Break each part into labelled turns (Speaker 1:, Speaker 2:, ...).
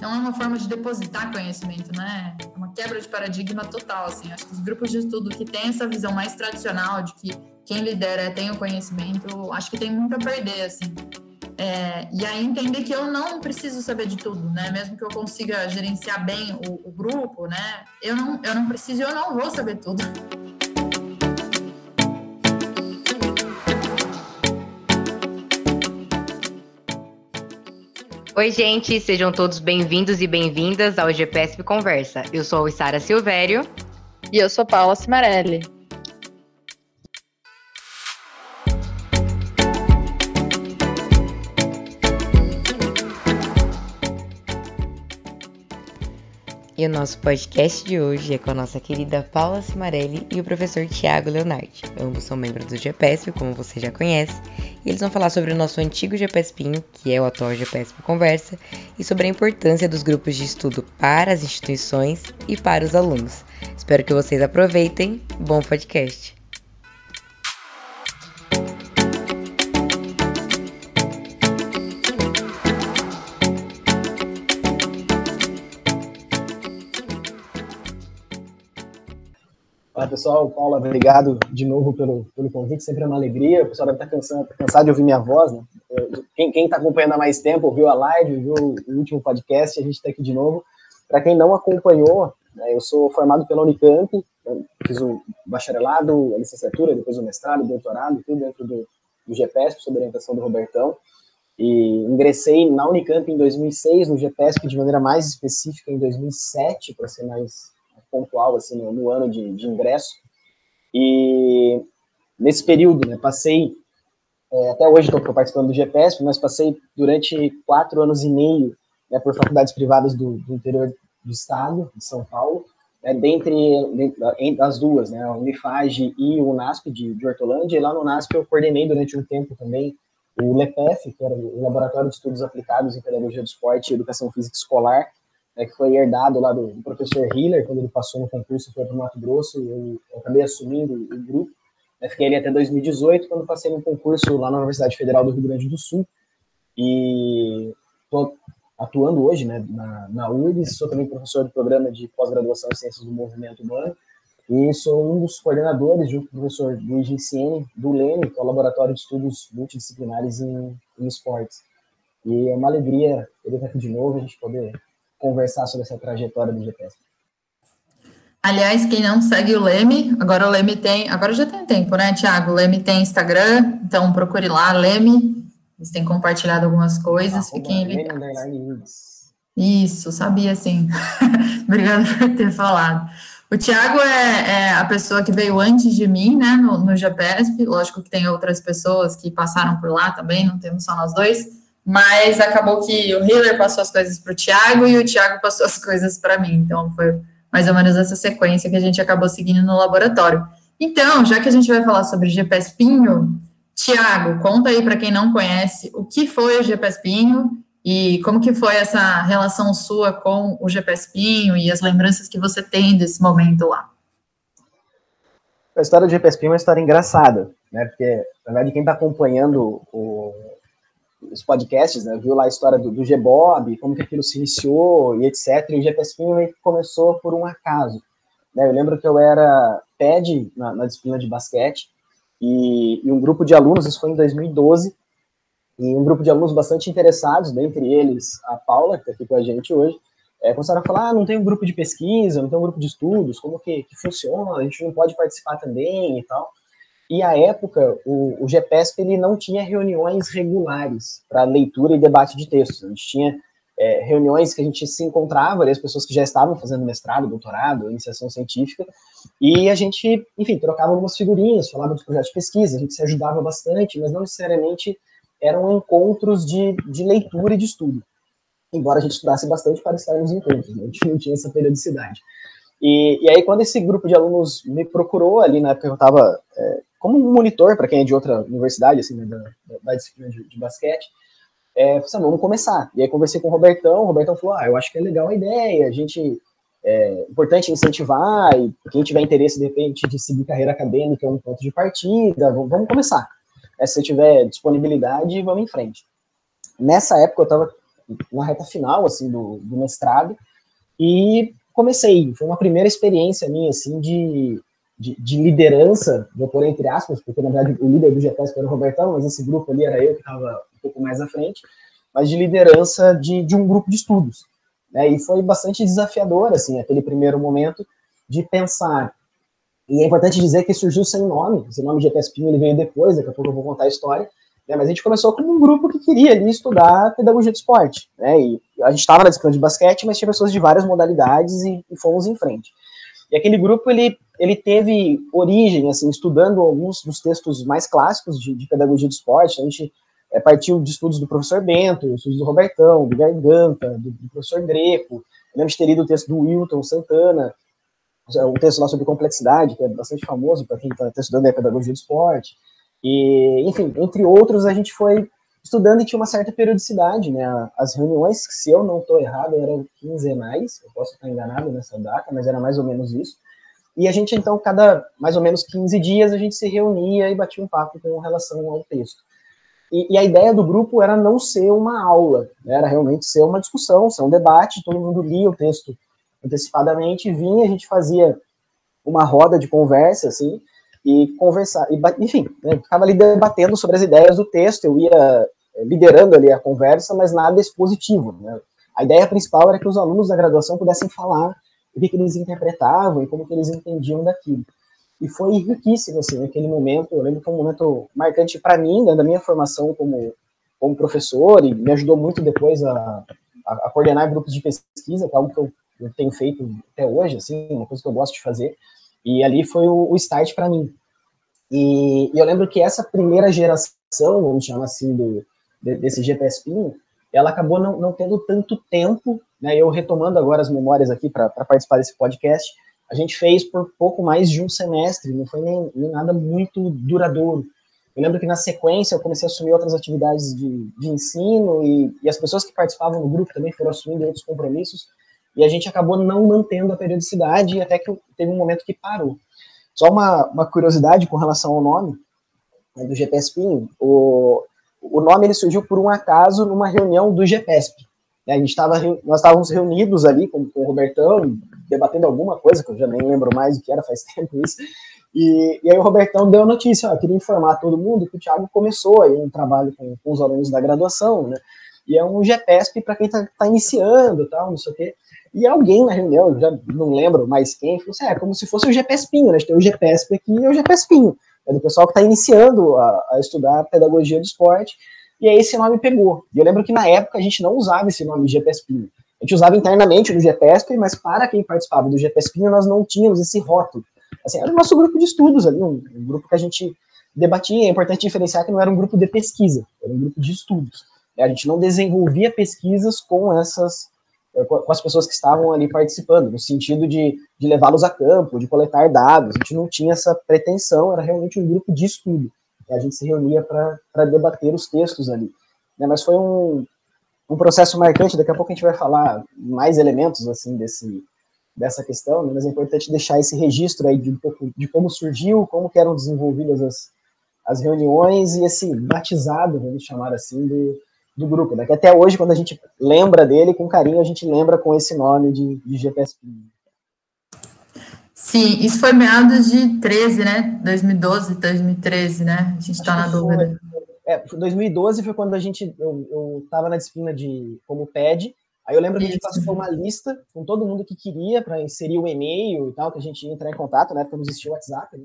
Speaker 1: não é uma forma de depositar conhecimento, né? É uma quebra de paradigma total, assim. Acho que os grupos de estudo que têm essa visão mais tradicional de que quem lidera tem o conhecimento, acho que tem muito a perder, assim. É, e aí entender que eu não preciso saber de tudo, né? Mesmo que eu consiga gerenciar bem o, o grupo, né? Eu não, eu não preciso eu não vou saber tudo.
Speaker 2: Oi, gente, sejam todos bem-vindos e bem-vindas ao GPSP Conversa. Eu sou a Sara Silvério.
Speaker 3: E eu sou Paula Cimarelli.
Speaker 2: E o nosso podcast de hoje é com a nossa querida Paula Cimarelli e o professor Tiago Leonardi. Ambos são membros do GPSP, como você já conhece, e eles vão falar sobre o nosso antigo GPSPinho, que é o atual GPSP Conversa, e sobre a importância dos grupos de estudo para as instituições e para os alunos. Espero que vocês aproveitem. Bom podcast!
Speaker 4: Olá, pessoal. Paula, obrigado de novo pelo, pelo convite. Sempre é uma alegria. O pessoal deve estar cansado, cansado de ouvir minha voz. Né? Quem está acompanhando há mais tempo, ouviu a live, viu o último podcast, a gente está aqui de novo. Para quem não acompanhou, né, eu sou formado pela Unicamp, fiz o bacharelado, a licenciatura, depois o mestrado, o doutorado, tudo dentro do, do GPESP, sob orientação do Robertão. E ingressei na Unicamp em 2006, no GPESP de maneira mais específica em 2007, para ser mais pontual assim no, no ano de, de, ingresso. E nesse período né, passei é, até hoje estou participando do GPSP, mas passei durante quatro anos e meio né, por faculdades privadas do, do, interior do estado de São Paulo né, dentre, dentre as duas né, a Unifage e o UNASP de, de Hortolândia. E lá no UNASP eu coordenei durante um tempo também o LEPEF, que era o Laboratório de Estudos Aplicados em Pedagogia do Esporte e Educação Física Escolar, é, que foi herdado lá do, do, professor Hiller, quando ele passou no concurso, foi para o Mato Grosso, eu, eu acabei assumindo o grupo, né, fiquei ali até 2018, quando passei no concurso lá na Universidade Federal do Rio Grande do Sul, e estou atuando hoje né, na, na URGS, sou também professor do programa de pós-graduação em Ciências do Movimento Humano, e sou um dos coordenadores, junto com o professor Luiz Ginciene, do LEME, que é o Laboratório de Estudos Multidisciplinares em, em Esportes. E é uma alegria ele estar aqui de novo, a gente poder conversar sobre essa trajetória do GPS.
Speaker 1: Aliás, quem não segue o Leme, agora o Leme tem, agora já tem tempo, né, Tiago? O Leme tem Instagram, então procure lá, Leme. Eles têm compartilhado algumas coisas, fiquem ligados. Isso, sabia sim. Obrigada por ter falado. O Tiago é, é, a pessoa que veio antes de mim, né, no, no GPSP. Lógico que tem outras pessoas que passaram por lá também, não temos só nós dois mas acabou que o Hiller passou as coisas para o Thiago e o Thiago passou as coisas para mim. Então foi mais ou menos essa sequência que a gente acabou seguindo no laboratório. Então, já que a gente vai falar sobre GPS Pinho, Tiago, conta aí para quem não conhece o que foi o GPS Pinho e como que foi essa relação sua com o GPS Pinho e as lembranças que você tem desse momento lá.
Speaker 4: A história do GPS Pinho é uma história engraçada, né? Porque, na verdade, quem está acompanhando o, os podcasts, né? Viu lá a história do, do G-Bob, como que aquilo se iniciou e etc. E o GPSP começou por um acaso. Né? Eu lembro que eu era PED na, na disciplina de basquete e, e, um grupo de alunos, isso foi em 2012, e um grupo de alunos bastante interessados, dentre eles a Paula, que está aqui com a gente hoje, é, começaram a falar, ah, não tem um grupo de pesquisa, não tem um grupo de estudos, como que, que funciona, a gente não pode participar também e tal. E à época, o, o ele não tinha reuniões regulares para leitura e debate de textos. A gente tinha é, reuniões que a gente se encontrava, ali, as pessoas que já estavam fazendo mestrado, doutorado, iniciação científica, e a gente, enfim, trocava algumas figurinhas, falava de projetos de pesquisa, a gente se ajudava bastante, mas não necessariamente eram encontros de, de leitura e de estudo. Embora a gente estudasse bastante para estar nos encontros, né? a gente não tinha essa periodicidade. E, e aí, quando esse grupo de alunos me procurou, ali na época eu estava é, como um monitor, para quem é de outra universidade, assim, né, da, da, disciplina de, de basquete, é, assim, vamos começar. E aí conversei com o Robertão, o Robertão falou, ah, eu acho que é legal a ideia, a gente, é importante incentivar, e quem tiver interesse, de repente, de seguir carreira acadêmica é um ponto de partida, vamos, vamos começar. É, se você tiver disponibilidade, vamos em frente. Nessa época, eu estava na reta final, assim, do, do mestrado, e comecei, foi uma primeira experiência minha, assim, de, de, de, liderança, vou pôr entre aspas, porque na verdade o líder do GTS era o Robertão, mas esse grupo ali era eu que estava um pouco mais à frente, mas de liderança de, de um grupo de estudos. Né? E foi bastante desafiador, assim, aquele primeiro momento de pensar. E é importante dizer que surgiu sem nome, esse nome Pinho ele veio depois, daqui a pouco eu vou contar a história, né? mas a gente começou como um grupo que queria ali estudar pedagogia de esporte. Né? E a gente estava na disciplina de basquete, mas tinha pessoas de várias modalidades e, e fomos em frente. E aquele grupo, ele, ele teve origem, assim, estudando alguns dos textos mais clássicos de, de pedagogia de esporte. A gente é, partiu de estudos do professor Bento, estudos do Robertão, do Garganta, do, do professor Greco. Eu lembro de ter lido o texto do Wilton Santana, um texto lá sobre complexidade, que é bastante famoso para quem está tá estudando a pedagogia de esporte. E, enfim, entre outros, a gente foi estudando e tinha uma certa periodicidade, né? As reuniões, se eu não estou errado, eram quinzenais, eu posso estar enganado nessa data, mas era mais ou menos isso. E a gente, então, cada mais ou menos 15 dias, a gente se reunia e batia um papo com relação ao texto. E, e a ideia do grupo era não ser uma aula, né? era realmente ser uma discussão, ser um debate, todo mundo lia o texto antecipadamente, vinha, a gente fazia uma roda de conversa, assim, e conversar, e, enfim, né, ficava ali debatendo sobre as ideias do texto, eu ia liderando ali a conversa, mas nada expositivo. Né? A ideia principal era que os alunos da graduação pudessem falar o que, que eles interpretavam e como que eles entendiam daquilo. E foi riquíssimo, assim, naquele momento, eu lembro que foi um momento marcante para mim, né, da minha formação como, como professor, e me ajudou muito depois a, a, a coordenar grupos de pesquisa, que é algo que eu, eu tenho feito até hoje, assim, uma coisa que eu gosto de fazer, e ali foi o, o start para mim. E, e, eu lembro que essa primeira geração, vamos chamar assim, do, desse GPS Pinho, ela acabou não, não tendo tanto tempo, né? Eu retomando agora as memórias aqui para participar desse podcast, a gente fez por pouco mais de um semestre, não foi nem, nem, nada muito duradouro. Eu lembro que na sequência eu comecei a assumir outras atividades de, de ensino e, e, as pessoas que participavam do grupo também foram assumindo outros compromissos e a gente acabou não mantendo a periodicidade até que teve um momento que parou. Só uma, uma curiosidade com relação ao nome né, do GPSP, o, o nome ele surgiu por um acaso numa reunião do GPSP. Né, a gente tava, nós estávamos reunidos ali com, com o Robertão, debatendo alguma coisa, que eu já nem lembro mais o que era, faz tempo isso, e, e aí o Robertão deu a notícia, ó, queria informar todo mundo que o Thiago começou aí um trabalho com, com os alunos da graduação, né, e é um GPSP para quem está tá iniciando, tal, não sei o quê, e alguém na reunião, já não lembro mais quem, falou assim: é, como se fosse o GPSpinho, né? A gente tem o GPSP aqui e o GPSpinho. É do pessoal que está iniciando a, a, estudar pedagogia do esporte. E aí esse nome pegou. E eu lembro que na época a gente não usava esse nome GPSpinho. A gente usava internamente no GPSP, mas para quem participava do GPSpinho, nós não tínhamos esse rótulo. Assim, era o nosso grupo de estudos ali, um, um grupo que a gente debatia. É importante diferenciar que não era um grupo de pesquisa, era um grupo de estudos. A gente não desenvolvia pesquisas com essas com as pessoas que estavam ali participando, no sentido de, de levá-los a campo, de coletar dados. A gente não tinha essa pretensão, era realmente um grupo de estudo. A gente se reunia para debater os textos ali. Né? Mas foi um, um processo marcante, daqui a pouco a gente vai falar mais elementos assim desse, dessa questão, né? mas é importante deixar esse registro aí de, de como surgiu, como eram desenvolvidas as, as reuniões e esse batizado, vamos chamar assim, do, do grupo, né? Que até hoje, quando a gente lembra dele com carinho, a gente lembra com esse nome de, de GPS.
Speaker 1: Sim, isso foi meados de 13, né? 2012, 2013, né? A gente está na dúvida.
Speaker 4: É, 2012 foi quando a gente, eu, estava na disciplina de como PED, aí eu lembro que a gente passou uma lista com todo mundo que queria para inserir o e-mail e tal, que a gente ia entrar em contato, né? Porque não existia o WhatsApp, né?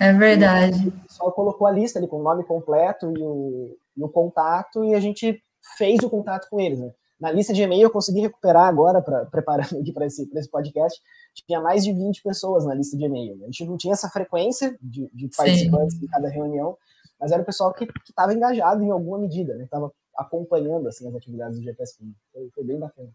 Speaker 1: É, é verdade.
Speaker 4: O pessoal colocou a lista ali com o nome completo e o, e o contato, e a gente fez o contato com eles. Né? Na lista de e-mail eu consegui recuperar agora, pra, preparando aqui para esse, esse podcast, tinha mais de 20 pessoas na lista de e-mail. A gente não tinha essa frequência de, de participantes em cada reunião, mas era o pessoal que estava engajado em alguma medida, né? Estava acompanhando assim, as atividades do GPSP. Foi, foi bem bacana.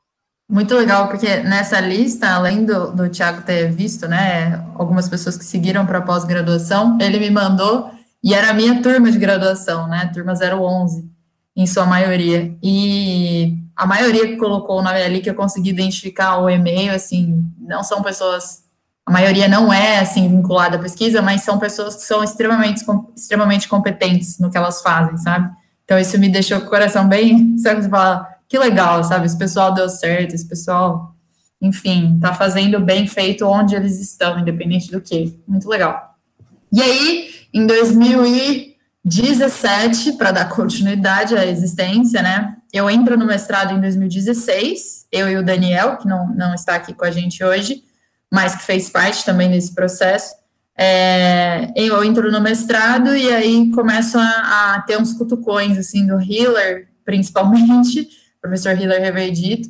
Speaker 1: Muito legal, porque nessa lista, além do, do Tiago ter visto, né, algumas pessoas que seguiram para pós-graduação, ele me mandou e era a minha turma de graduação, né? Turma 011, em sua maioria. E a maioria que colocou o nome ali, que eu consegui identificar o e-mail, assim, não são pessoas. A maioria não é, assim, vinculada à pesquisa, mas são pessoas que são extremamente, extremamente competentes no que elas fazem, sabe? Então, isso me deixou com o coração bem, sabe, você fala, que legal, sabe, esse pessoal deu certo, esse pessoal, enfim, tá fazendo bem feito onde eles estão, independente do que, muito legal. E aí, em 2017, para dar continuidade à existência, né, eu entro no mestrado em 2016, eu e o Daniel, que não, não está aqui com a gente hoje, mas que fez parte também desse processo, é, eu entro no mestrado e aí começo a, a, ter uns cutucões, assim, do Hiller, principalmente, professor Hiller Reverdito,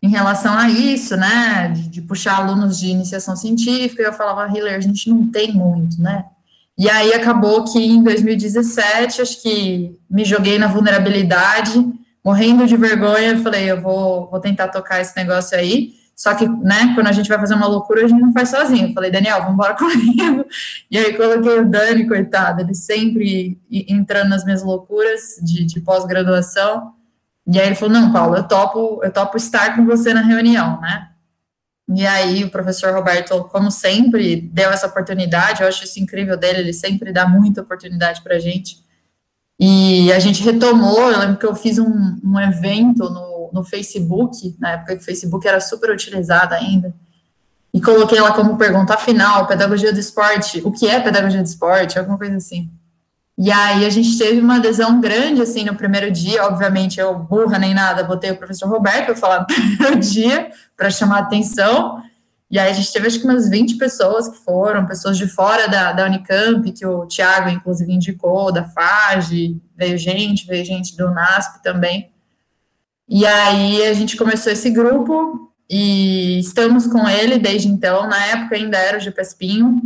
Speaker 1: em relação a isso, né, de, de, puxar alunos de iniciação científica, eu falava, Hiller, a gente não tem muito, né, e aí acabou que em 2017, acho que me joguei na vulnerabilidade, morrendo de vergonha, falei, eu vou, vou tentar tocar esse negócio aí, só que, né, quando a gente vai fazer uma loucura, a gente não faz sozinho. Eu falei, Daniel, vamos embora comigo. E aí coloquei o Dani, coitado, ele sempre entrando nas minhas loucuras de, de pós-graduação. E aí ele falou, não, Paulo, eu topo, eu topo estar com você na reunião, né? E aí o professor Roberto, como sempre, deu essa oportunidade, eu acho isso incrível dele, ele sempre dá muita oportunidade para a gente. E a gente retomou, eu lembro que eu fiz um, um evento no no, Facebook, na época que o Facebook era super utilizado ainda, e coloquei lá como pergunta, afinal, pedagogia do esporte, o que é pedagogia do esporte? Alguma coisa assim. E aí a gente teve uma adesão grande, assim, no primeiro dia, obviamente eu, burra nem nada, botei o professor Roberto falar no primeiro dia, para chamar atenção, e aí a gente teve acho que umas 20 pessoas que foram, pessoas de fora da, da Unicamp, que o Tiago, inclusive, indicou, da FAGE, veio gente, veio gente do NASP também. E aí a gente começou esse grupo e estamos com ele desde então. Na época ainda era o GPSPinho.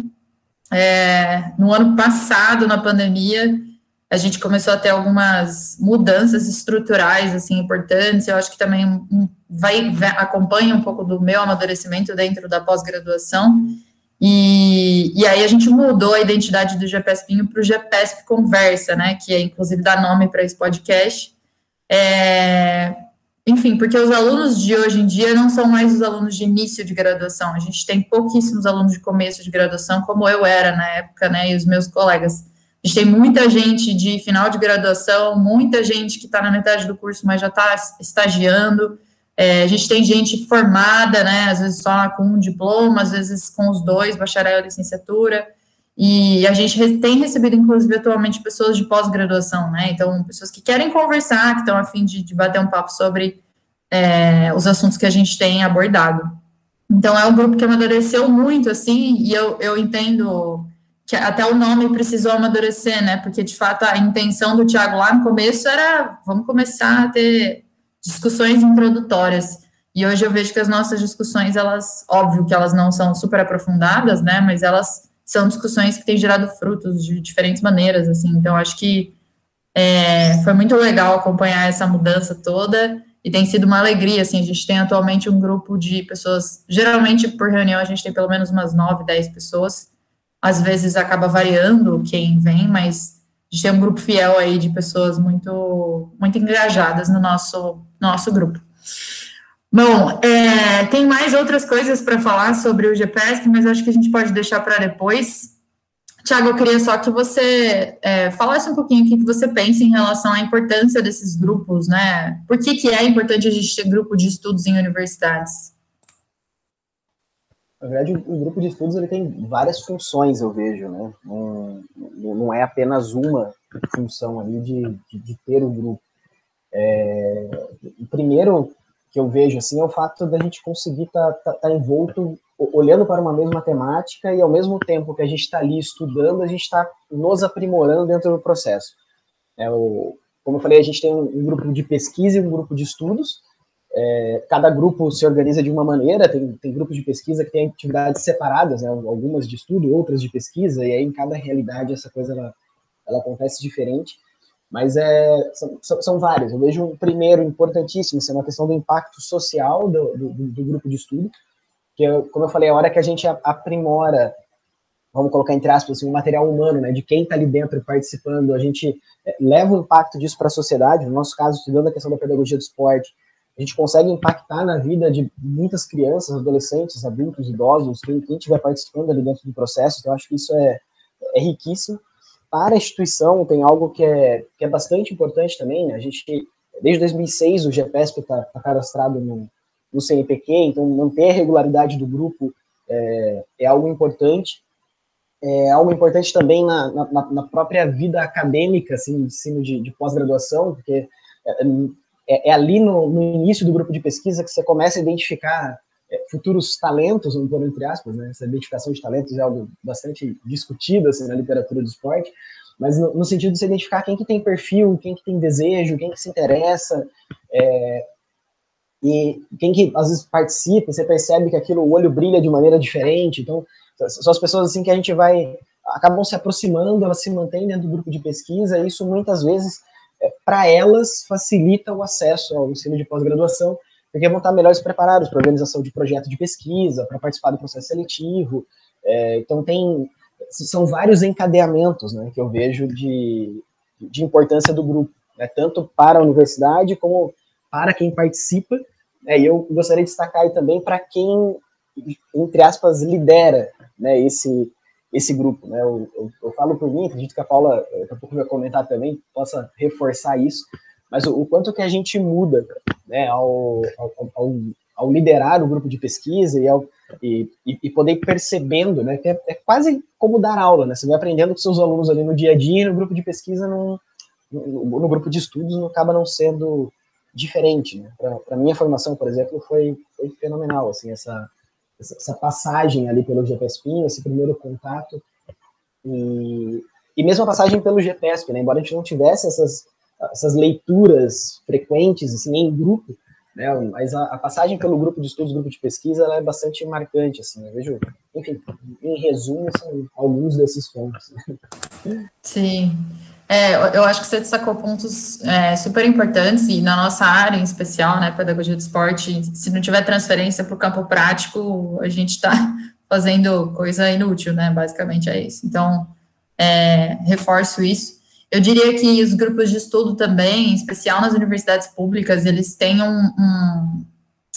Speaker 1: É, no ano passado, na pandemia, a gente começou a ter algumas mudanças estruturais assim importantes. Eu acho que também vai, vai acompanha um pouco do meu amadurecimento dentro da pós-graduação. E, e, aí a gente mudou a identidade do GPSPinho para o GPSP Conversa, né? Que é inclusive dá nome para esse podcast. É, enfim, porque os alunos de hoje em dia não são mais os alunos de início de graduação. A gente tem pouquíssimos alunos de começo de graduação, como eu era na época, né, e os meus colegas. A gente tem muita gente de final de graduação, muita gente que está na metade do curso, mas já está estagiando. É, a gente tem gente formada, né, às vezes só com um diploma, às vezes com os dois, bacharel e licenciatura. E a gente tem recebido, inclusive, atualmente, pessoas de pós-graduação, né? Então, pessoas que querem conversar, que estão a fim de, de bater um papo sobre é, os assuntos que a gente tem abordado. Então, é um grupo que amadureceu muito, assim, e eu, eu entendo que até o nome precisou amadurecer, né? Porque, de fato, a intenção do Tiago lá no começo era vamos começar a ter discussões introdutórias. E hoje eu vejo que as nossas discussões, elas, óbvio que elas não são super aprofundadas, né? Mas elas são discussões que têm gerado frutos de diferentes maneiras, assim. Então, acho que é, foi muito legal acompanhar essa mudança toda e tem sido uma alegria, assim, a gente tem atualmente um grupo de pessoas, geralmente por reunião a gente tem pelo menos umas nove, dez pessoas, às vezes acaba variando quem vem, mas a gente tem um grupo fiel aí de pessoas muito, muito engajadas no nosso, nosso grupo. Bom, é, tem mais outras coisas para falar sobre o GPS, mas acho que a gente pode deixar para depois. Tiago, eu queria só que você é, falasse um pouquinho o que você pensa em relação à importância desses grupos, né? Por que, que é importante a gente ter grupo de estudos em universidades?
Speaker 4: Na verdade, o grupo de estudos ele tem várias funções, eu vejo, né? Não, não é apenas uma função ali de, de, de ter o grupo. É, primeiro, que eu vejo assim é o fato da gente conseguir estar tá, tá, tá envolto olhando para uma mesma temática e ao mesmo tempo que a gente está ali estudando, a gente está nos aprimorando dentro do processo. É o, como eu falei, a gente tem um, grupo de pesquisa e um grupo de estudos. É, cada grupo se organiza de uma maneira, tem, tem grupos de pesquisa que têm atividades separadas, né, algumas de estudo, outras de pesquisa, e aí em cada realidade essa coisa ela, ela acontece diferente. Mas é, são, são, várias. Eu vejo um primeiro importantíssimo, sendo a questão do impacto social do, do, do grupo de estudo, que, eu, como eu falei, a hora que a gente aprimora, vamos colocar entre aspas, assim, o material humano, né, de quem está ali dentro participando, a gente é, leva o impacto disso para a sociedade, no nosso caso, estudando a questão da pedagogia do esporte, a gente consegue impactar na vida de muitas crianças, adolescentes, adultos, idosos, quem, estiver participando ali dentro do processo, então acho que isso é, é riquíssimo. Para a instituição tem algo que é, que é bastante importante também, né? A gente, desde 2006, o GPSP está tá cadastrado no, no CNPq, então manter a regularidade do grupo é, é algo importante. É algo importante também na, na, na própria vida acadêmica, assim, ensino de, de pós-graduação, porque é, é, é ali no, no, início do grupo de pesquisa que você começa a identificar futuros talentos, vamos pôr entre aspas, né? Essa identificação de talentos é algo bastante discutido assim, na literatura do esporte, mas no, no, sentido de se identificar quem que tem perfil, quem que tem desejo, quem que se interessa, é, e quem que às vezes participa, você percebe que aquilo, o olho brilha de maneira diferente, então são as pessoas assim que a gente vai, acabam se aproximando, elas se mantêm dentro do grupo de pesquisa, e isso muitas vezes, é, para elas, facilita o acesso ao ensino de pós-graduação, porque vão estar melhores preparados para organização de projeto de pesquisa, para participar do processo seletivo. É, então, tem são vários encadeamentos né, que eu vejo de, de importância do grupo, né, tanto para a universidade como para quem participa. Né, e eu gostaria de destacar também para quem, entre aspas, lidera né, esse, esse grupo. Né, eu, eu, eu falo por mim, acredito que a Paula, daqui a pouco vai comentar também, possa reforçar isso, mas o, o quanto que a gente muda né, ao, ao, ao, liderar o grupo de pesquisa e, ao, e, e poder ir percebendo, né, que é, é, quase como dar aula, né, você vai aprendendo com seus alunos ali no dia a dia e no grupo de pesquisa, no, no, no grupo de estudos, não acaba não sendo diferente. Né? Para minha formação, por exemplo, foi, foi fenomenal, assim, essa, essa passagem ali pelo GPSP, esse primeiro contato, e, e mesmo a passagem pelo GPSP, né? embora a gente não tivesse essas essas leituras frequentes, assim, em grupo, né, mas a, a, passagem pelo grupo de estudos, grupo de pesquisa, ela é bastante marcante, assim, eu vejo, enfim, em resumo, são alguns desses pontos.
Speaker 1: Sim, é, eu acho que você destacou pontos é, super importantes, e na nossa área em especial, né, pedagogia do esporte, se não tiver transferência para o campo prático, a gente está fazendo coisa inútil, né, basicamente é isso. Então, é, reforço isso. Eu diria que os grupos de estudo também, em especial nas universidades públicas, eles têm um, um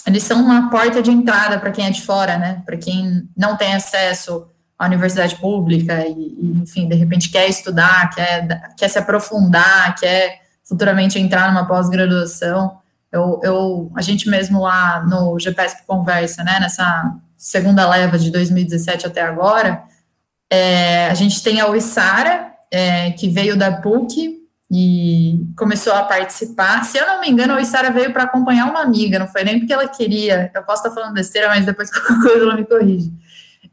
Speaker 1: eles são uma porta de entrada para quem é de fora, né? Para quem não tem acesso à universidade pública e, e, enfim, de repente quer estudar, quer, quer se aprofundar, quer futuramente entrar numa pós-graduação. Eu, eu, a gente mesmo lá no GPSP Conversa, né? Nessa segunda leva de 2017 até agora, é, a gente tem a UISARA, é, que veio da PUC e começou a participar. Se eu não me engano, a Isara veio para acompanhar uma amiga, não foi nem porque ela queria. Eu posso estar falando besteira, mas depois qualquer coisa ela me corrige.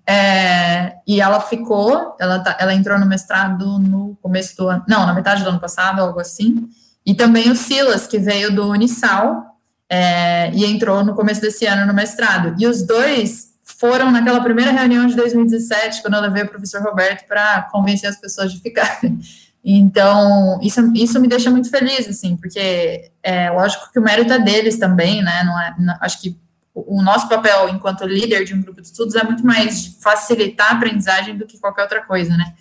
Speaker 1: É, e ela ficou, ela, tá, ela entrou no mestrado no começo do ano, não, na metade do ano passado, algo assim. E também o Silas, que veio do Unisal é, e entrou no começo desse ano no mestrado. E os dois foram naquela primeira reunião de 2017, quando eu levei o professor Roberto para convencer as pessoas de ficarem. Então, isso, isso me deixa muito feliz, assim, porque é lógico que o mérito é deles também, né? Não é, não, acho que o nosso papel enquanto líder de um grupo de estudos é muito mais facilitar a aprendizagem do que qualquer outra coisa, né?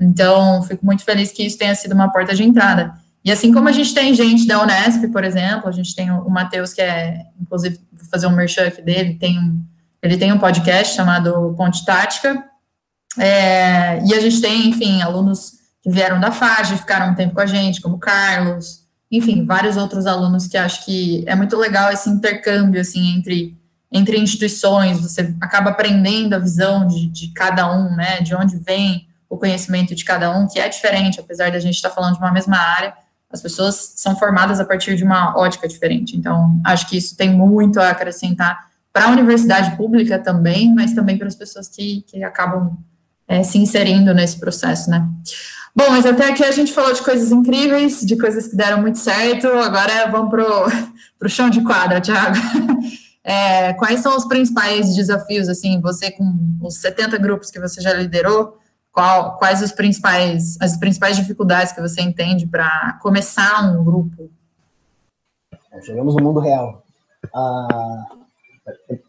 Speaker 1: Então, fico muito feliz que isso tenha sido uma porta de entrada. E assim como a gente tem gente da Unesp, por exemplo, a gente tem o Matheus, que é, inclusive, vou fazer um merchan dele, tem um, ele tem um podcast chamado Ponte Tática, é, e a gente tem, enfim, alunos que vieram da FAGE, ficaram um tempo com a gente, como Carlos, enfim, vários outros alunos que acho que é muito legal esse intercâmbio, assim, entre, entre instituições, você acaba aprendendo a visão de, de cada um, né, de onde vem o conhecimento de cada um, que é diferente, apesar da gente estar falando de uma mesma área, as pessoas são formadas a partir de uma ótica diferente, então, acho que isso tem muito a acrescentar para a universidade pública também, mas também para as pessoas que, que acabam é, se inserindo nesse processo, né? Bom, mas até aqui a gente falou de coisas incríveis, de coisas que deram muito certo, agora vamos para o chão de quadra, Thiago. É, quais são os principais desafios, assim, você com os 70 grupos que você já liderou, qual, quais os principais, as principais dificuldades que você entende para começar um grupo?
Speaker 4: Chegamos no mundo real. Ah,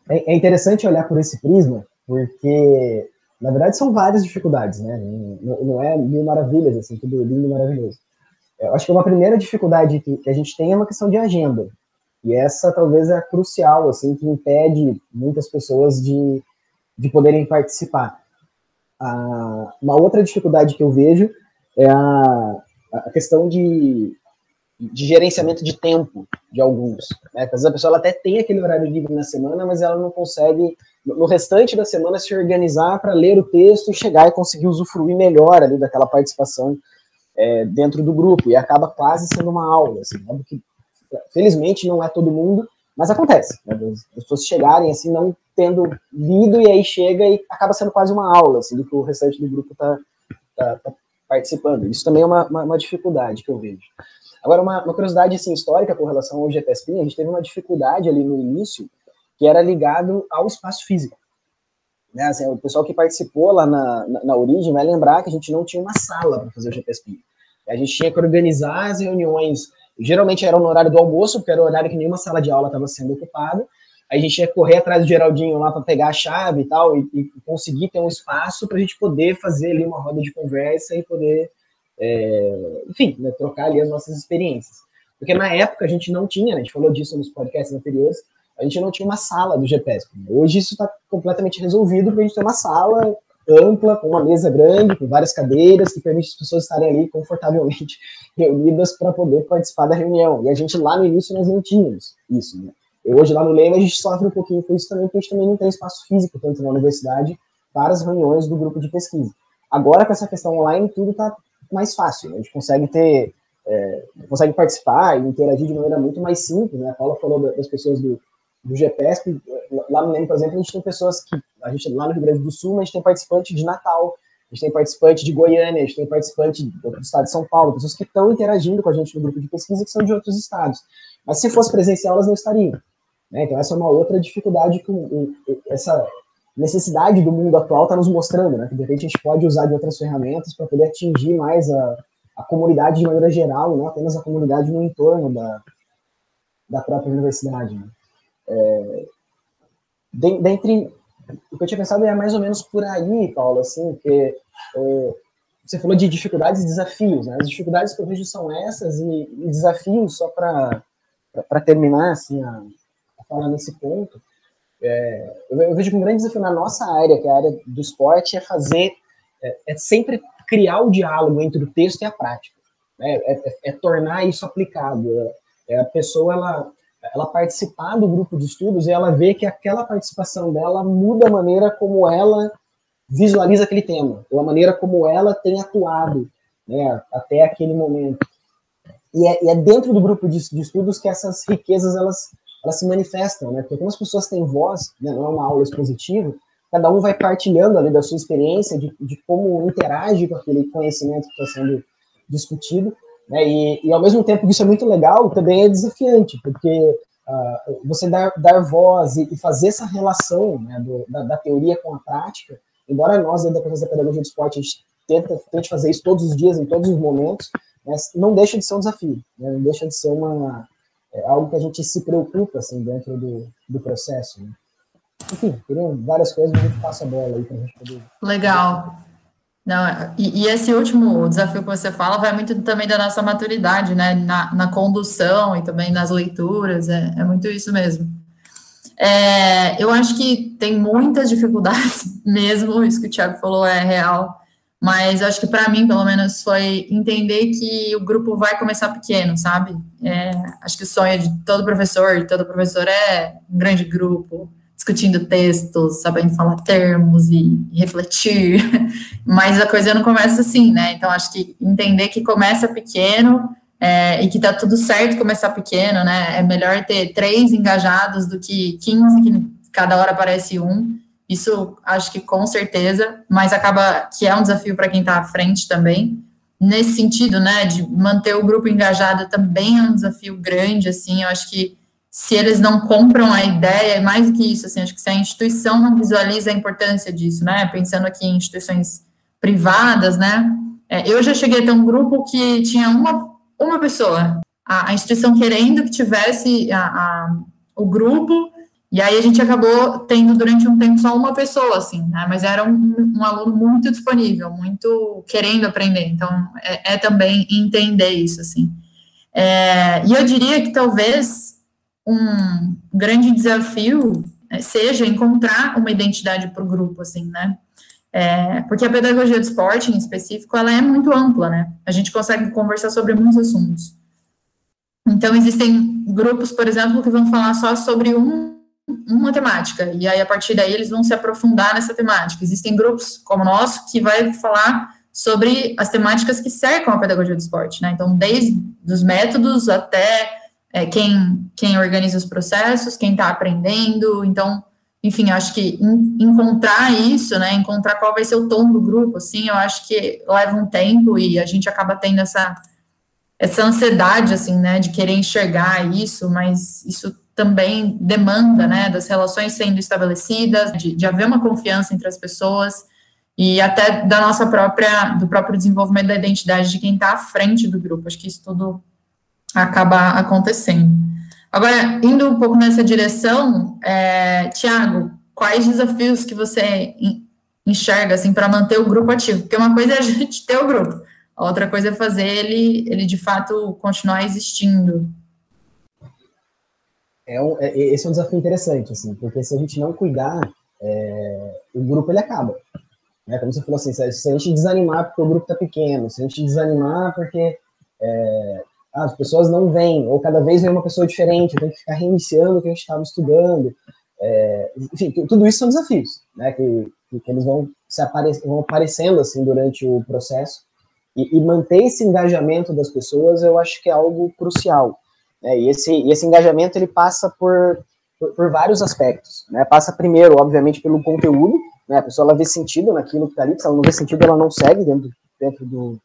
Speaker 4: é, é interessante olhar por esse prisma, porque, na verdade, são várias dificuldades, né? Não, não é mil maravilhas, assim, tudo lindo e maravilhoso. Eu acho que uma primeira dificuldade que, que a gente tem é uma questão de agenda. E essa talvez é a crucial, assim, que impede muitas pessoas de, de poderem participar. Ah, uma outra dificuldade que eu vejo é a, a questão de, de gerenciamento de tempo de alguns. Né? Às vezes a pessoa até tem aquele horário livre na semana, mas ela não consegue, no restante da semana, se organizar para ler o texto e chegar e conseguir usufruir melhor ali daquela participação é, dentro do grupo. E acaba quase sendo uma aula. Assim, né? Porque, felizmente, não é todo mundo, mas acontece. Né? As pessoas chegarem assim, não tendo lido, e aí chega e acaba sendo quase uma aula assim, do que o restante do grupo está tá, tá participando. Isso também é uma, uma, uma dificuldade que eu vejo. Agora, uma, uma, curiosidade assim, histórica com relação ao GPSP, a gente teve uma dificuldade ali no início, que era ligado ao espaço físico. Né, assim, o pessoal que participou lá na, na, na, origem vai lembrar que a gente não tinha uma sala para fazer o GPSP. A gente tinha que organizar as reuniões, geralmente era no horário do almoço, porque era o horário que nenhuma sala de aula estava sendo ocupada, a gente ia correr atrás do Geraldinho lá para pegar a chave e tal, e, e conseguir ter um espaço para a gente poder fazer ali uma roda de conversa e poder, é, enfim, né, trocar ali as nossas experiências. Porque na época a gente não tinha, né, a gente falou disso nos podcasts anteriores, a gente não tinha uma sala do GPS. Hoje isso está completamente resolvido, porque a gente tem uma sala ampla, com uma mesa grande, com várias cadeiras, que permite as pessoas estarem ali confortavelmente reunidas para poder participar da reunião. E a gente lá no início nós não tínhamos isso, né? Hoje, lá no Leme, a gente sofre um pouquinho com isso também, porque a gente também não tem espaço físico, tanto na universidade, para as reuniões do grupo de pesquisa. Agora, com essa questão online, tudo está mais fácil. Né? A gente consegue ter, é, consegue participar e interagir de maneira muito mais simples. Né? A Paula falou das pessoas do, do. Lá no Leme, por exemplo, a gente tem pessoas que, a gente, lá no Rio Grande do Sul, a gente tem participante de Natal, a gente tem participante de Goiânia, a gente tem participante do estado de São Paulo, pessoas que estão interagindo com a gente no grupo de pesquisa que são de outros estados. Mas se fosse presencial, elas não estariam. Né? Então, essa é uma outra dificuldade que essa necessidade do mundo atual está nos mostrando, né? que de repente a gente pode usar de outras ferramentas para poder atingir mais a, a comunidade de maneira geral, não apenas a comunidade no entorno da, da própria universidade. Né? É, dentre o que eu tinha pensado é mais ou menos por aí, Paulo, assim, porque é, você falou de dificuldades e desafios, né? As dificuldades que eu vejo são essas e, e desafios só para terminar assim a, falar nesse ponto, é, eu, vejo que um grande desafio na nossa área, que é a área do esporte, é fazer, é, é sempre criar o diálogo entre o texto e a prática, né? é, é, é tornar isso aplicado. É, a pessoa ela, ela participar do grupo de estudos e ela vê que aquela participação dela muda a maneira como ela visualiza aquele tema, ou a maneira como ela tem atuado né, até aquele momento. E é, e é dentro do grupo de, de, estudos que essas riquezas elas elas se manifestam, né? Porque como as pessoas têm voz, né, não é uma aula expositiva, cada um vai partilhando ali da sua experiência, de, de como interage com aquele conhecimento que está sendo discutido, né? E, e, ao mesmo tempo que isso é muito legal, também é desafiante, porque uh, você dar, dar voz e, e, fazer essa relação né, do, da, da, teoria com a prática, embora nós, da Professora da Pedagogia do Esporte, a gente tenta, tente fazer isso todos os dias, em todos os momentos, mas não deixa de ser um desafio, né? não deixa de ser uma, é algo que a gente se preocupa assim, dentro do, do processo. Né? Enfim, teriam várias coisas, mas a gente passa a bola aí para a gente poder.
Speaker 1: Legal. Não, e, e, esse último desafio que você fala vai muito também da nossa maturidade, né? Na, na condução e também nas leituras, é, é muito isso mesmo. É, eu acho que tem muitas dificuldades mesmo, isso que o Thiago falou é real. Mas acho que para mim, pelo menos, foi entender que o grupo vai começar pequeno, sabe? É, acho que o sonho de todo professor, de todo professor é um grande grupo, discutindo textos, sabendo falar termos e refletir. Mas a coisa não começa assim, né? Então acho que entender que começa pequeno é, e que tá tudo certo começar pequeno, né? É melhor ter três engajados do que 15 que cada hora aparece um. Isso acho que com certeza, mas acaba que é um desafio para quem está à frente também. Nesse sentido, né, de manter o grupo engajado também é um desafio grande, assim, eu acho que se eles não compram a ideia, mais do que isso, assim, acho que se a instituição não visualiza a importância disso, né, pensando aqui em instituições privadas, né, é, eu já cheguei a ter um grupo que tinha uma, uma pessoa, a, a instituição querendo que tivesse a, a, o grupo, e aí a gente acabou tendo durante um tempo só uma pessoa, assim, né? Mas era um, um aluno muito disponível, muito querendo aprender. Então, é, é também entender isso, assim. É, e eu diria que talvez um grande desafio é, seja encontrar uma identidade para o grupo, assim, né? É, porque a pedagogia do esporte, em específico, ela é muito ampla, né? A gente consegue conversar sobre muitos assuntos. Então, existem grupos, por exemplo, que vão falar só sobre um, uma temática, e aí, a partir daí, eles vão se aprofundar nessa temática. Existem grupos, como o nosso, que vai falar sobre as temáticas que cercam a pedagogia do esporte, né? Então, desde os métodos até é, quem, quem organiza os processos, quem está aprendendo, então enfim, acho que encontrar isso, né, encontrar qual vai ser o tom do grupo, assim, eu acho que leva um tempo e a gente acaba tendo essa, essa ansiedade, assim, né, de querer enxergar isso, mas isso também demanda, né, das relações sendo estabelecidas, de, de haver uma confiança entre as pessoas e até da nossa própria, do próprio desenvolvimento da identidade de quem está à frente do grupo, acho que isso tudo acaba acontecendo. Agora, indo um pouco nessa direção, é, Tiago, quais desafios que você enxerga assim para manter o grupo ativo? Porque uma coisa é a gente ter o grupo, a outra coisa é fazer ele, ele de fato continuar existindo.
Speaker 4: É, um, é esse é um desafio interessante, assim, porque se a gente não cuidar, é, o grupo ele acaba. Né? Como você falou assim, se a gente desanimar porque o grupo está pequeno, se a gente desanimar porque é, ah, as pessoas não vêm, ou cada vez vem uma pessoa diferente, tem que ficar reiniciando o que a gente estava estudando. É, enfim, tudo isso são desafios, né, que, que eles vão, se apare vão aparecendo assim durante o processo. E, e, manter esse engajamento das pessoas, eu acho que é algo crucial. Né, e, esse, e esse engajamento, ele passa por, por, por vários aspectos. Né, passa primeiro, obviamente, pelo conteúdo, né, a pessoa ela vê sentido naquilo que está ali, se ela não vê sentido, ela não segue dentro, dentro do,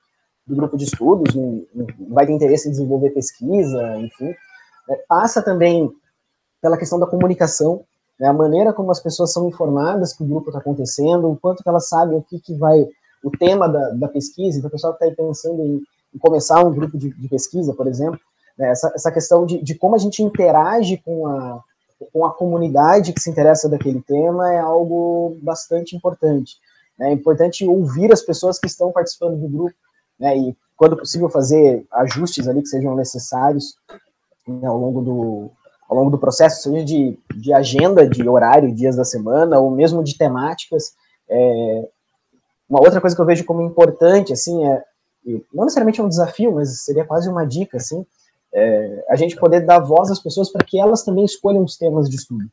Speaker 4: do grupo de estudos, não, não vai ter interesse em desenvolver pesquisa, enfim. É, passa também pela questão da comunicação, né, a maneira como as pessoas são informadas que o grupo está acontecendo, o quanto que elas sabem o que, que vai, o tema da, da pesquisa, então o pessoal que está aí pensando em, em, começar um grupo de, de pesquisa, por exemplo, né, essa, essa questão de, de como a gente interage com a, com a comunidade que se interessa daquele tema é algo bastante importante. Né. É importante ouvir as pessoas que estão participando do grupo, né, e quando possível fazer ajustes ali que sejam necessários né, ao longo do ao longo do processo, seja de, de agenda, de horário, dias da semana, ou mesmo de temáticas. É, uma outra coisa que eu vejo como importante, assim, é, não necessariamente é um desafio, mas seria quase uma dica, assim, é, a gente poder dar voz às pessoas para que elas também escolham os temas de estudo,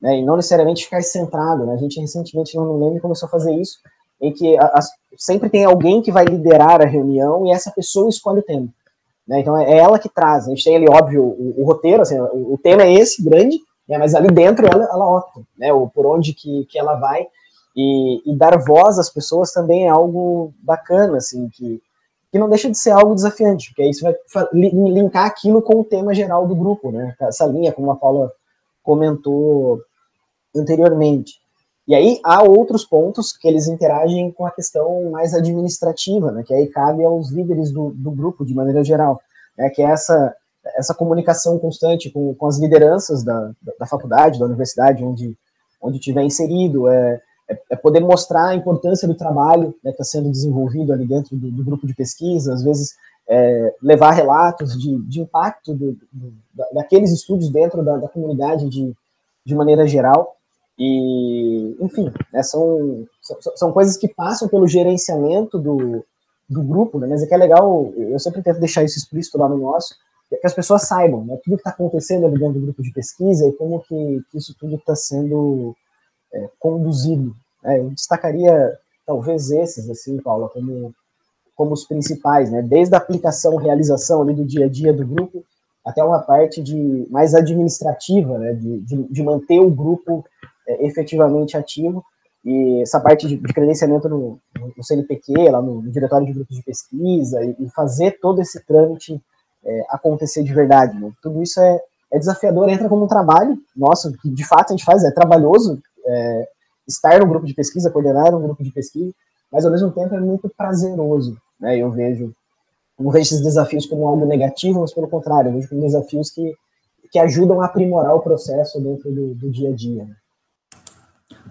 Speaker 4: né, e não necessariamente ficar centrado, né, a gente recentemente, não lembro, começou a fazer isso, em que as, sempre tem alguém que vai liderar a reunião e essa pessoa escolhe o tema. Né? Então é ela que traz. A gente tem ali, óbvio, o, o roteiro, assim, o, o, tema é esse, grande, né? mas ali dentro ela, ela opta, né? O, por onde que, que ela vai. E, e, dar voz às pessoas também é algo bacana, assim, que, que não deixa de ser algo desafiante, porque aí você vai linkar aquilo com o tema geral do grupo, né? Essa linha, como a Paula comentou anteriormente. E aí há outros pontos que eles interagem com a questão mais administrativa, né, que aí cabe aos líderes do, do grupo, de maneira geral, né, que é essa, essa comunicação constante com, com as lideranças da, da, da faculdade, da universidade, onde, onde tiver inserido, é, é, é poder mostrar a importância do trabalho né, que está sendo desenvolvido ali dentro do, do, grupo de pesquisa, às vezes é, levar relatos de, de impacto do, do, daqueles estudos dentro da, da comunidade de, de maneira geral, e, enfim, né, são, são, são, coisas que passam pelo gerenciamento do, do grupo, né, mas é que é legal, eu sempre tento deixar isso explícito lá no nosso, que as pessoas saibam né, tudo que está acontecendo ali dentro do grupo de pesquisa e como que, que isso tudo está sendo é, conduzido. Né. Eu destacaria talvez esses, assim, Paula, como, como os principais, né, desde a aplicação, realização ali do dia a dia do grupo, até uma parte de mais administrativa, né, de, de, de manter o grupo é, efetivamente ativo. E essa parte de, de credenciamento no, no, CNPq, lá no, no, Diretório de Grupos de Pesquisa, e, e fazer todo esse trâmite é, acontecer de verdade. Né? Tudo isso é, é, desafiador, entra como um trabalho nosso, que de fato a gente faz, é trabalhoso é, estar no grupo de pesquisa, coordenar um grupo de pesquisa, mas ao mesmo tempo é muito prazeroso. Né? Eu vejo, não vejo esses desafios como algo negativo, mas pelo contrário, eu vejo como desafios que, que ajudam a aprimorar o processo dentro do, do dia a dia. Né?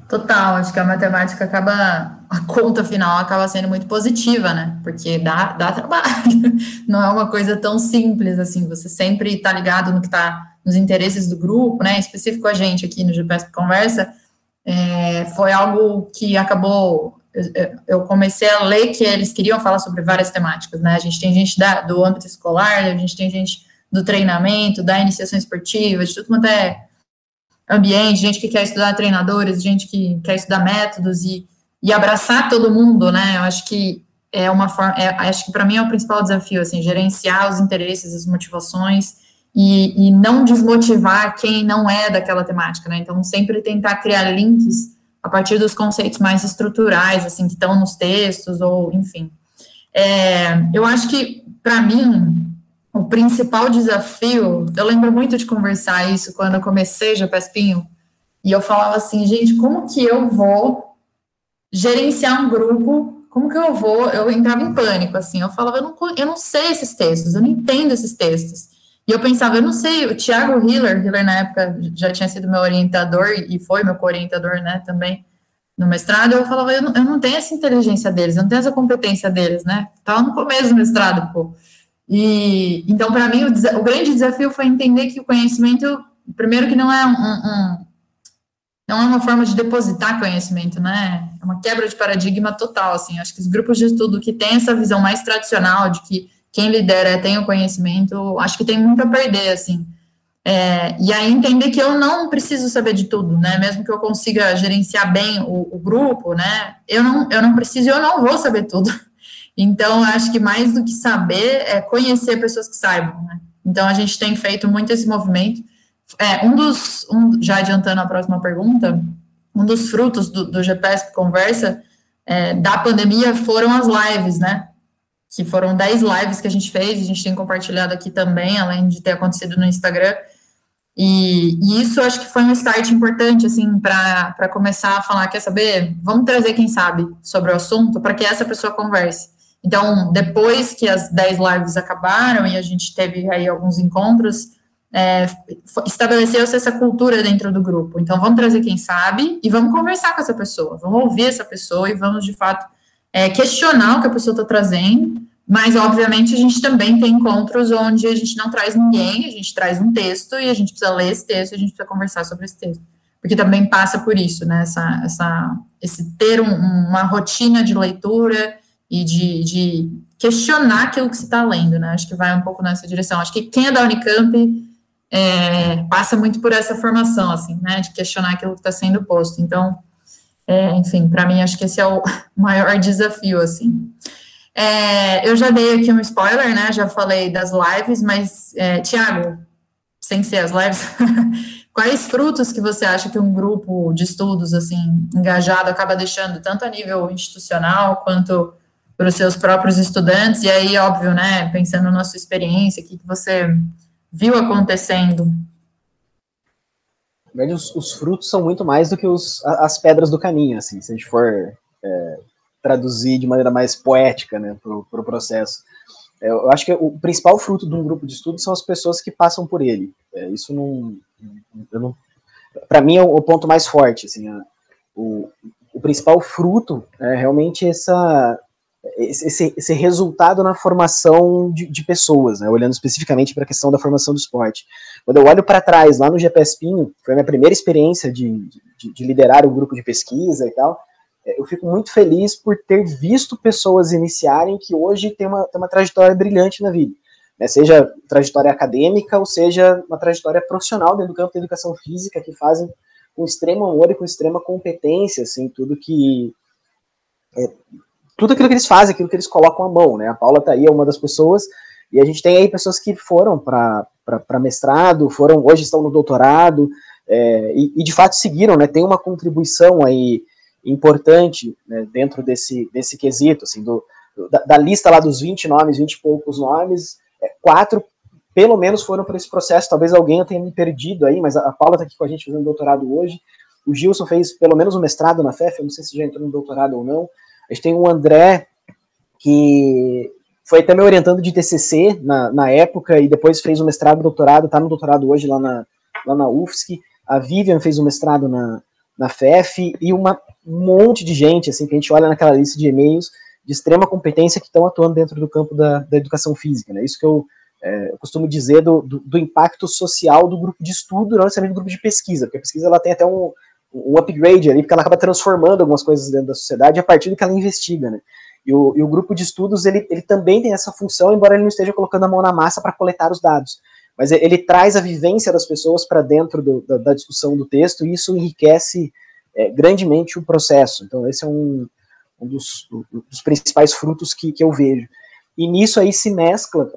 Speaker 1: Total, acho que a matemática acaba, a conta final acaba sendo muito positiva, né? Porque dá, dá trabalho, não é uma coisa tão simples assim, você sempre está ligado no que está nos interesses do grupo, né? Em específico a gente aqui no GPS Conversa, é, foi algo que acabou eu comecei a ler que eles queriam falar sobre várias temáticas, né? A gente tem gente da, do âmbito escolar, a gente tem gente do treinamento, da iniciação esportiva, de tudo quanto é ambiente, gente que quer estudar treinadores, gente que quer estudar métodos e, e abraçar todo mundo, né? Eu acho que é uma forma, é, acho que para mim é o principal desafio, assim, gerenciar os interesses, as motivações e, e não desmotivar quem não é daquela temática, né? Então, sempre tentar criar links a partir dos conceitos mais estruturais, assim, que estão nos textos, ou enfim. É, eu acho que, para mim, o principal desafio, eu lembro muito de conversar isso quando eu comecei Japespinho, e eu falava assim, gente, como que eu vou gerenciar um grupo? Como que eu vou? Eu entrava em pânico, assim, eu falava, eu não, eu não sei esses textos, eu não entendo esses textos. E eu pensava, eu não sei, o Thiago Hiller, Hiller na época já tinha sido meu orientador e foi meu co-orientador, né, também no mestrado, eu falava, eu não, eu não tenho essa inteligência deles, eu não tenho essa competência deles, né, tava no começo do mestrado, pô. E, então, para mim, o, o, grande desafio foi entender que o conhecimento, primeiro que não é um, um, não é uma forma de depositar conhecimento, né, é uma quebra de paradigma total, assim, acho que os grupos de estudo que têm essa visão mais tradicional de que quem lidera tem o conhecimento, acho que tem muito a perder, assim. É, e aí entender que eu não preciso saber de tudo, né? Mesmo que eu consiga gerenciar bem o, o grupo, né? Eu não, eu não preciso, eu não vou saber tudo. Então, acho que mais do que saber é conhecer pessoas que saibam, né? Então, a gente tem feito muito esse movimento. É, um dos, um, já adiantando a próxima pergunta, um dos frutos do, do GPS Conversa é, da pandemia foram as lives, né? Que foram 10 lives que a gente fez, a gente tem compartilhado aqui também, além de ter acontecido no Instagram. E, e isso acho que foi um start importante, assim, para começar a falar: quer saber? Vamos trazer quem sabe sobre o assunto para que essa pessoa converse. Então, depois que as 10 lives acabaram e a gente teve aí alguns encontros, é, estabeleceu-se essa cultura dentro do grupo. Então, vamos trazer quem sabe e vamos conversar com essa pessoa, vamos ouvir essa pessoa e vamos, de fato, é, questionar o que a pessoa está trazendo, mas, obviamente, a gente também tem encontros onde a gente não traz ninguém, a gente traz um texto e a gente precisa ler esse texto, a gente precisa conversar sobre esse texto. Porque também passa por isso, né? Essa, essa, esse ter um, uma rotina de leitura e de, de questionar aquilo que você está lendo, né? Acho que vai um pouco nessa direção. Acho que quem é da Unicamp é, passa muito por essa formação, assim, né? De questionar aquilo que está sendo posto. Então, é, enfim, para mim, acho que esse é o maior desafio, assim. É, eu já dei aqui um spoiler, né? Já falei das lives, mas, é, Tiago, sem ser as lives, quais frutos que você acha que um grupo de estudos, assim, engajado acaba deixando, tanto a nível institucional quanto para os seus próprios estudantes? E aí, óbvio, né? Pensando na sua experiência, o que, que você viu acontecendo
Speaker 4: verdade, os, os, frutos são muito mais do que os, as pedras do caminho, assim, se a gente for é, traduzir de maneira mais poética, né, para o pro processo. É, eu acho que o principal fruto de um grupo de estudo são as pessoas que passam por ele. É, isso não, não para mim é o, ponto mais forte, assim, a, o, o principal fruto é realmente essa esse, esse resultado na formação de, de pessoas, né, olhando especificamente para a questão da formação do esporte. Quando eu olho para trás, lá no GPS Pinho, foi a minha primeira experiência de, de, de liderar um grupo de pesquisa e tal, é, eu fico muito feliz por ter visto pessoas iniciarem que hoje têm uma, uma trajetória brilhante na vida. Né, seja trajetória acadêmica ou seja uma trajetória profissional dentro do campo da educação física, que fazem com extremo amor e com extrema competência, assim, tudo que é, tudo aquilo que eles fazem, aquilo que eles colocam à mão, né? A Paula tá aí, é uma das pessoas, e a gente tem aí pessoas que foram para mestrado, foram, hoje estão no doutorado, é, e, e, de fato seguiram, né? Tem uma contribuição aí importante né, dentro desse, desse quesito, assim, do, da, da, lista lá dos 20 nomes, 20 e poucos nomes, é, quatro pelo menos foram por esse processo, talvez alguém tenha me perdido aí, mas a, a Paula está aqui com a gente fazendo doutorado hoje, o Gilson fez pelo menos um mestrado na FEF, eu não sei se já entrou no doutorado ou não, a gente tem o André, que foi me orientando de TCC na, na época e depois fez o mestrado, doutorado, está no doutorado hoje lá na, lá na UFSC. A Vivian fez o mestrado na, na FEF e uma, um monte de gente, assim, que a gente olha naquela lista de e-mails de extrema competência que estão atuando dentro do campo da, da educação física, né? Isso que eu, é, eu costumo dizer do, do, do, impacto social do grupo de estudo, não necessariamente do grupo de pesquisa, porque a pesquisa ela tem até um, um upgrade ali, porque ela acaba transformando algumas coisas dentro da sociedade a partir do que ela investiga, né? E o, e o grupo de estudos, ele, ele também tem essa função, embora ele não esteja colocando a mão na massa para coletar os dados. Mas ele traz a vivência das pessoas para dentro do, da, da, discussão do texto, e isso enriquece é, grandemente o processo. Então, esse é um, um dos, dos, principais frutos que, que eu vejo. E nisso aí se mescla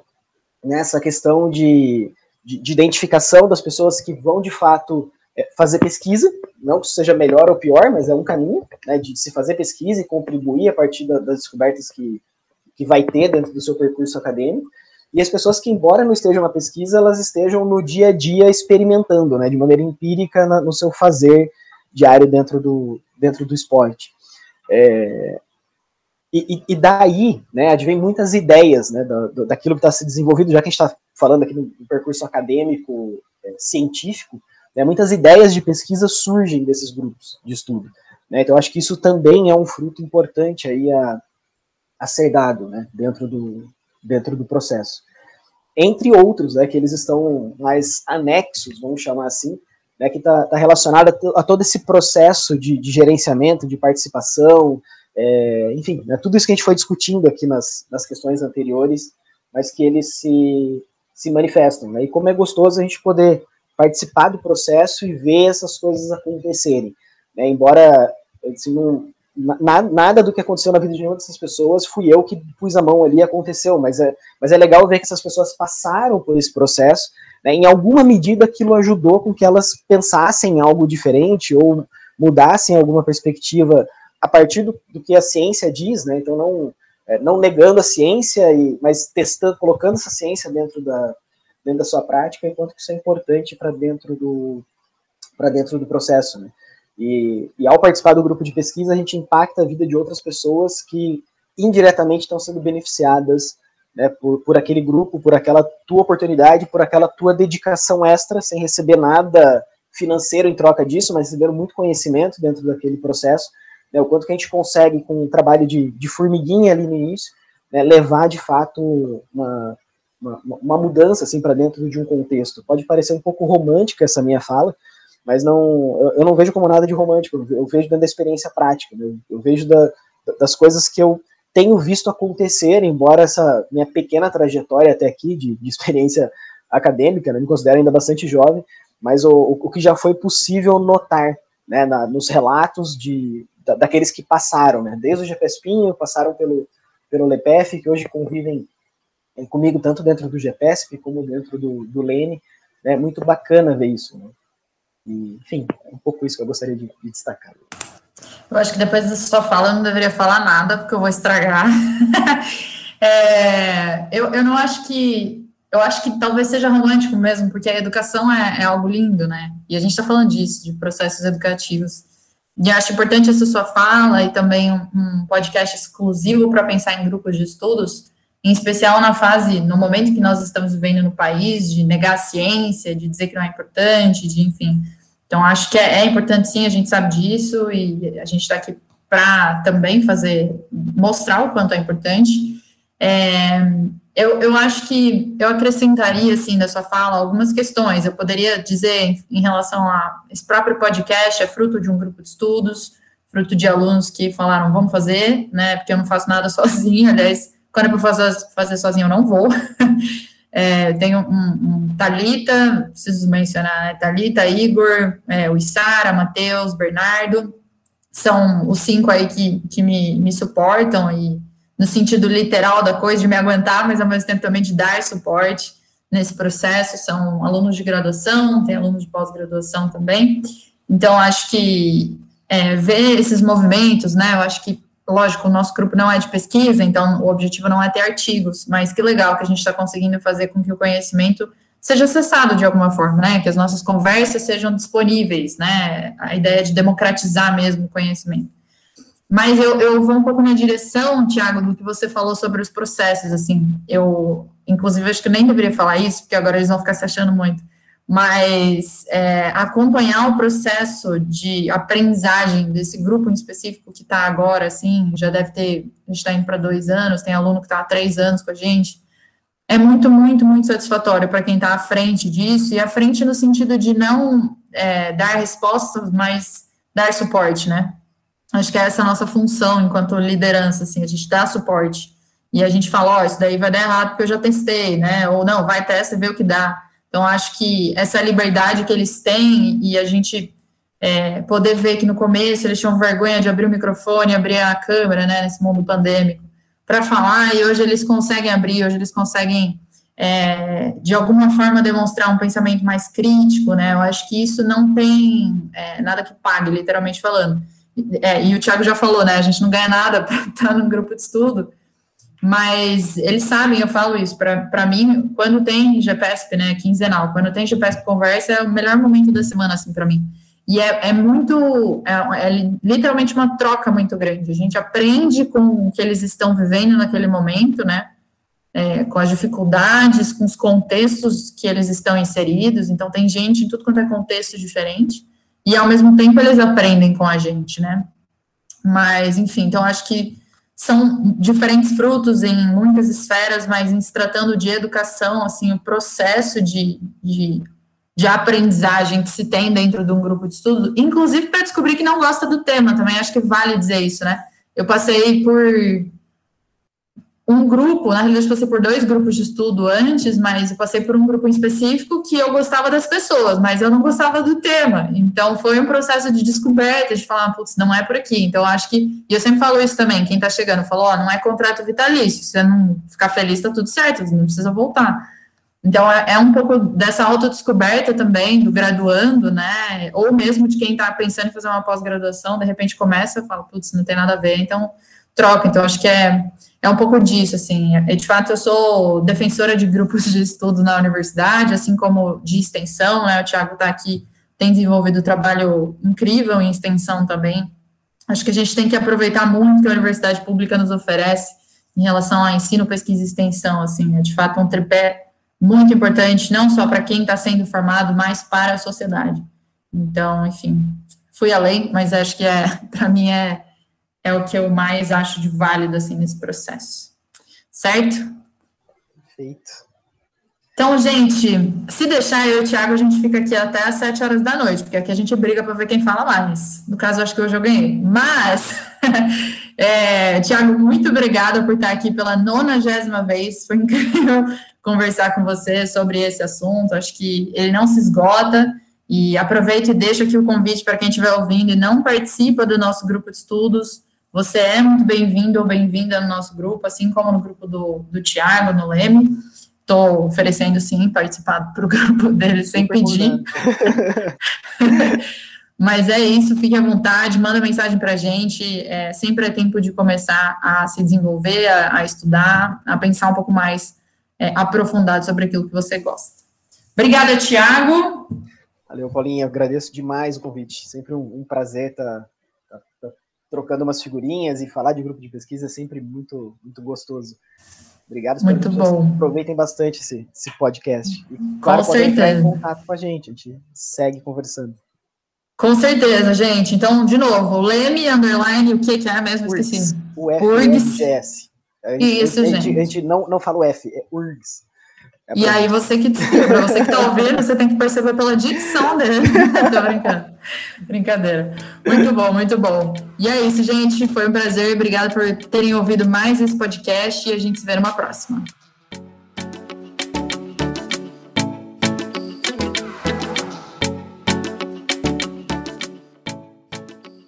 Speaker 4: nessa questão de, de, de identificação das pessoas que vão, de fato, é, fazer pesquisa, não que seja melhor ou pior, mas é um caminho né, de se fazer pesquisa e contribuir a partir da, das descobertas que, que vai ter dentro do seu percurso acadêmico, e as pessoas que, embora não estejam na pesquisa, elas estejam no dia a dia experimentando, né, de maneira empírica na, no seu fazer diário dentro do, dentro do esporte. É, e, e, daí, né, advém muitas ideias, né, da, daquilo que está se desenvolvido, já que a gente está falando aqui no percurso acadêmico, é, científico, né, muitas ideias de pesquisa surgem desses grupos de estudo. Né, então, acho que isso também é um fruto importante aí a, a ser dado né, dentro, do, dentro do processo. Entre outros, né, que eles estão mais anexos, vamos chamar assim, né, que está tá relacionado a, a, todo esse processo de, de gerenciamento, de participação, é, enfim, né, tudo isso que a gente foi discutindo aqui nas, nas questões anteriores, mas que eles se, se manifestam. Né, e como é gostoso a gente poder participar do processo e ver essas coisas acontecerem. Né? Embora assim, não, na, nada do que aconteceu na vida de nenhuma dessas pessoas fui eu que pus a mão ali e aconteceu, mas é, mas é legal ver que essas pessoas passaram por esse processo, né? em alguma medida aquilo ajudou com que elas pensassem algo diferente ou mudassem alguma perspectiva a partir do, do que a ciência diz, né? então não, é, não negando a ciência, e, mas testando, colocando essa ciência dentro da, dentro da sua prática, enquanto que isso é importante para dentro do para dentro do processo, né? E, e ao participar do grupo de pesquisa, a gente impacta a vida de outras pessoas que indiretamente estão sendo beneficiadas né, por, por aquele grupo, por aquela tua oportunidade, por aquela tua dedicação extra, sem receber nada financeiro em troca disso, mas recebendo muito conhecimento dentro daquele processo, né, o quanto que a gente consegue, com um trabalho de, de formiguinha ali no início, né, levar de fato uma, uma, uma mudança assim para dentro de um contexto. Pode parecer um pouco romântica essa minha fala, mas não, eu, eu não vejo como nada de romântico. Eu vejo dentro da experiência prática. Eu, eu vejo da, das coisas que eu tenho visto acontecer, embora essa minha pequena trajetória até aqui de, de experiência acadêmica, né, me considero ainda bastante jovem, mas o, o que já foi possível notar né, na, nos relatos de, da, daqueles que passaram, né, desde o GPSPinho, passaram pelo, pelo LEPEF, que hoje convivem comigo tanto dentro do GPSP como dentro do, do Lene. É né? muito bacana ver isso. Né? E, enfim, é um pouco isso que eu gostaria de, de destacar.
Speaker 1: Eu acho que depois da sua fala eu não deveria falar nada, porque eu vou estragar. é, eu, eu não acho que. Eu acho que talvez seja romântico mesmo, porque a educação é, é algo lindo, né? E a gente está falando disso, de processos educativos. E acho importante essa sua fala e também um, um podcast exclusivo para pensar em grupos de estudos, em especial na fase, no momento que nós estamos vivendo no país, de negar a ciência, de dizer que não é importante, de enfim. Então, acho que é, é importante sim, a gente sabe disso, e a gente está aqui para também fazer, mostrar o quanto é importante. É, eu, eu acho que eu acrescentaria, assim, da sua fala, algumas questões. Eu poderia dizer, em relação a esse próprio podcast, é fruto de um grupo de estudos, fruto de alunos que falaram, vamos fazer, né, porque eu não faço nada sozinho, aliás, quando é para fazer, fazer sozinho, eu não vou. É, tenho um, um Talita, preciso mencionar, né? Talita, Igor, é, o Isara, Matheus, Bernardo, são os cinco aí que, que me, me suportam e no sentido literal da coisa, de me aguentar, mas ao mesmo tempo também de dar suporte nesse processo, são alunos de graduação, tem alunos de pós-graduação também, então acho que é, ver esses movimentos, né, eu acho que lógico, o nosso grupo não é de pesquisa, então o objetivo não é ter artigos, mas que legal que a gente está conseguindo fazer com que o conhecimento seja acessado de alguma forma, né? Que as nossas conversas sejam disponíveis, né? A ideia de democratizar mesmo o conhecimento. Mas eu, eu vou um pouco na direção, Tiago, do que você falou sobre os processos, assim. Eu, inclusive, acho que nem deveria falar isso, porque agora eles vão ficar se achando muito mas é, acompanhar o processo de aprendizagem desse grupo em específico que está agora, assim, já deve ter, a gente está indo para dois anos, tem aluno que está há três anos com a gente, é muito, muito, muito satisfatório para quem está à frente disso, e à frente no sentido de não é, dar respostas, mas dar suporte, né? Acho que é essa a nossa função enquanto liderança, assim, a gente dá suporte. E a gente fala, ó, oh, isso daí vai dar errado porque eu já testei, né? Ou não, vai testa e vê o que dá. Então, acho que essa liberdade que eles têm e a gente é, poder ver que no começo eles tinham vergonha de abrir o microfone, abrir a câmera, né, nesse mundo pandêmico, para falar, e hoje eles conseguem abrir, hoje eles conseguem, é, de alguma forma, demonstrar um pensamento mais crítico, né? Eu acho que isso não tem é, nada que pague, literalmente falando. É, e o Thiago já falou, né? A gente não ganha nada para estar num grupo de estudo, mas eles sabem, eu falo isso, para mim, quando tem GPSP, né, quinzenal, quando tem GPSP conversa, é o melhor momento da semana, assim, para mim. E é, é muito, é, é, literalmente uma troca muito grande. A gente aprende com o que eles estão vivendo naquele momento, né, é, com as dificuldades, com os contextos que eles estão inseridos. Então, tem gente em tudo quanto é contexto diferente, e ao mesmo tempo eles aprendem com a gente, né. Mas, enfim, então acho que são diferentes frutos em muitas esferas, mas em se tratando de educação, assim, o processo de, de, de aprendizagem que se tem dentro de um grupo de estudo, inclusive para descobrir que não gosta do tema também, acho que vale dizer isso, né? Eu passei por um grupo, na realidade, passei por dois grupos de estudo antes, mas eu passei por um grupo específico que eu gostava das pessoas, mas eu não gostava do tema. Então, foi um processo de descoberta, de falar, putz, não é por aqui. Então, acho que, e eu sempre falo isso também, quem está chegando, falou, ó, oh, não é contrato vitalício, se você não ficar feliz, está tudo certo, você não precisa voltar. Então, é, é um pouco dessa autodescoberta também, do graduando, né, ou mesmo de quem está pensando em fazer uma pós-graduação, de repente começa fala, putz, não tem nada a ver, então, troca. Então, acho que é é um pouco disso, assim, e de fato eu sou defensora de grupos de estudo na universidade, assim como de extensão, né, o Tiago está aqui, tem desenvolvido um trabalho incrível em extensão também, acho que a gente tem que aproveitar muito o que a universidade pública nos oferece em relação a ensino, pesquisa e extensão, assim, é de fato um tripé muito importante, não só para quem está sendo formado, mas para a sociedade. Então, enfim, fui além, mas acho que é, para mim é é o que eu mais acho de válido assim nesse processo. Certo?
Speaker 4: Perfeito.
Speaker 1: Então, gente, se deixar eu e o Thiago, a gente fica aqui até às sete horas da noite, porque aqui a gente briga para ver quem fala mais. No caso, acho que hoje eu ganhei. Mas, é, Thiago, muito obrigada por estar aqui pela nonagésima vez. Foi incrível conversar com você sobre esse assunto. Acho que ele não se esgota. E aproveito e deixo aqui o convite para quem estiver ouvindo e não participa do nosso grupo de estudos você é muito bem-vindo ou bem-vinda no nosso grupo, assim como no grupo do, do Tiago, no Leme. Estou oferecendo, sim, participar para o grupo dele sem pedir. Mas é isso, fique à vontade, manda mensagem para a gente. É, sempre é tempo de começar a se desenvolver, a, a estudar, a pensar um pouco mais é, aprofundado sobre aquilo que você gosta. Obrigada, Tiago.
Speaker 4: Valeu, Paulinha. Agradeço demais o convite. Sempre um, um prazer estar trocando umas figurinhas e falar de grupo de pesquisa é sempre muito, muito gostoso. Obrigado.
Speaker 1: Muito bom.
Speaker 4: Aproveitem bastante esse, esse podcast. E, claro, com certeza. em contato com a gente, a gente segue conversando.
Speaker 1: Com certeza, gente. Então, de novo, Leme, underline, o que, que é mesmo?
Speaker 4: URGS.
Speaker 1: Esqueci.
Speaker 4: O F URGS. A gente,
Speaker 1: Isso,
Speaker 4: a
Speaker 1: gente.
Speaker 4: A gente não, não fala o F, é URGS.
Speaker 1: É e aí, você que para você que está ouvindo, você tem que perceber pela dicção dele. Tô brincando. Brincadeira. Muito bom, muito bom. E é isso, gente. Foi um prazer. Obrigada por terem ouvido mais esse podcast e a gente se vê numa próxima.